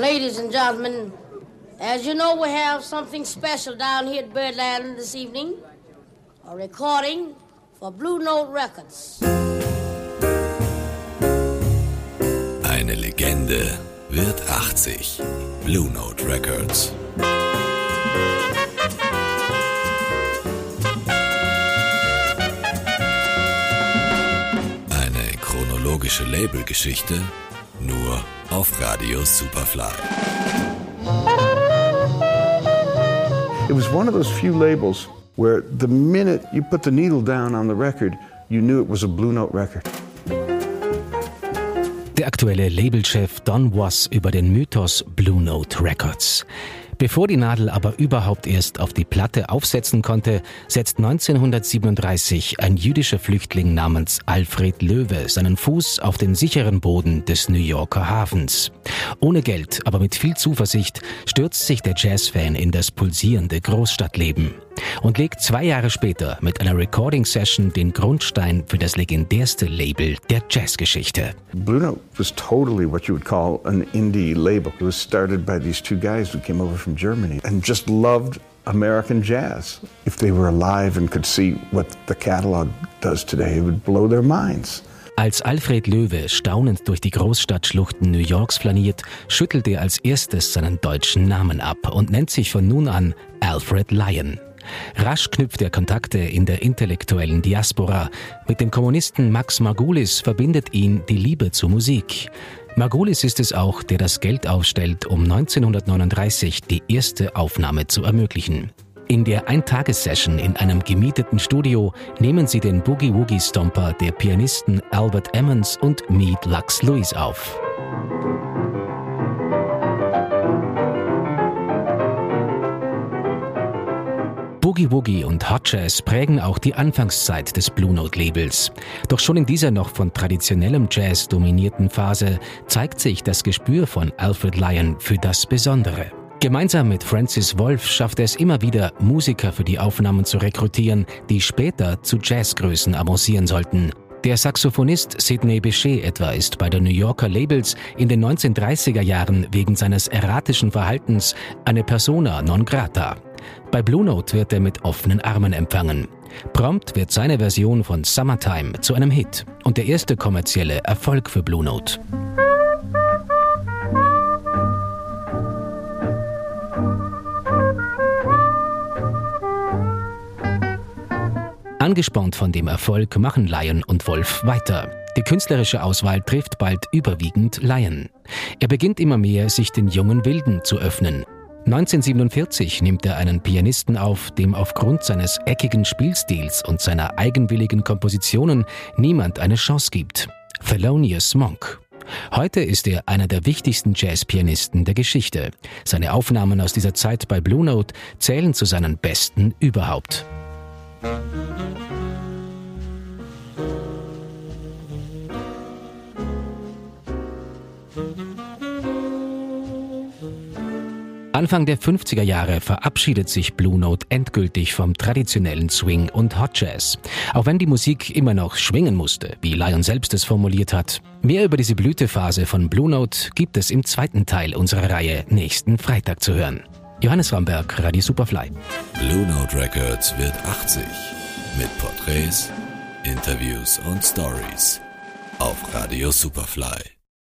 Ladies and gentlemen, as you know, we have something special down here at Birdland this evening. A recording for Blue Note Records. Eine Legende wird 80. Blue Note Records. Eine chronologische Labelgeschichte nur auf Radio Superfly. It was one of those few labels where the minute you put the needle down on the record, you knew it was a Blue Note record. Der aktuelle Labelchef Don Was über den Mythos Blue Note Records. Bevor die Nadel aber überhaupt erst auf die Platte aufsetzen konnte, setzt 1937 ein jüdischer Flüchtling namens Alfred Löwe seinen Fuß auf den sicheren Boden des New Yorker Hafens. Ohne Geld, aber mit viel Zuversicht stürzt sich der Jazzfan in das pulsierende Großstadtleben und legt zwei Jahre später mit einer Recording-Session den Grundstein für das legendärste Label der Jazzgeschichte. Blue Note was totally what you would call an indie label. It was started by these two guys who came over from Germany and just loved American jazz. If they were alive and could see what the catalog does today, it would blow their minds. Als Alfred Löwe staunend durch die Großstadtschluchten New Yorks flaniert, schüttelt er als erstes seinen deutschen Namen ab und nennt sich von nun an Alfred Lyon. Rasch knüpft er Kontakte in der intellektuellen Diaspora. Mit dem Kommunisten Max Margulis verbindet ihn die Liebe zur Musik. Margulis ist es auch, der das Geld aufstellt, um 1939 die erste Aufnahme zu ermöglichen. In der Eintagessession in einem gemieteten Studio nehmen sie den Boogie Woogie Stomper der Pianisten Albert Emmons und Mead Lux Lewis auf. Boogie Woogie und Hot Jazz prägen auch die Anfangszeit des Blue Note Labels. Doch schon in dieser noch von traditionellem Jazz dominierten Phase zeigt sich das Gespür von Alfred Lyon für das Besondere. Gemeinsam mit Francis Wolf schafft er es immer wieder, Musiker für die Aufnahmen zu rekrutieren, die später zu Jazzgrößen avancieren sollten. Der Saxophonist Sidney Bechet etwa ist bei der New Yorker Labels in den 1930er Jahren wegen seines erratischen Verhaltens eine persona non grata. Bei Blue Note wird er mit offenen Armen empfangen. Prompt wird seine Version von Summertime zu einem Hit und der erste kommerzielle Erfolg für Blue Note. Angespornt von dem Erfolg machen Lion und Wolf weiter. Die künstlerische Auswahl trifft bald überwiegend Lion. Er beginnt immer mehr, sich den jungen Wilden zu öffnen 1947 nimmt er einen Pianisten auf, dem aufgrund seines eckigen Spielstils und seiner eigenwilligen Kompositionen niemand eine Chance gibt. Thelonious Monk. Heute ist er einer der wichtigsten Jazzpianisten der Geschichte. Seine Aufnahmen aus dieser Zeit bei Blue Note zählen zu seinen besten überhaupt. Anfang der 50er Jahre verabschiedet sich Blue Note endgültig vom traditionellen Swing und Hot Jazz. Auch wenn die Musik immer noch schwingen musste, wie Lion selbst es formuliert hat. Mehr über diese Blütephase von Blue Note gibt es im zweiten Teil unserer Reihe nächsten Freitag zu hören. Johannes Ramberg, Radio Superfly. Blue Note Records wird 80 mit Porträts, Interviews und Stories auf Radio Superfly.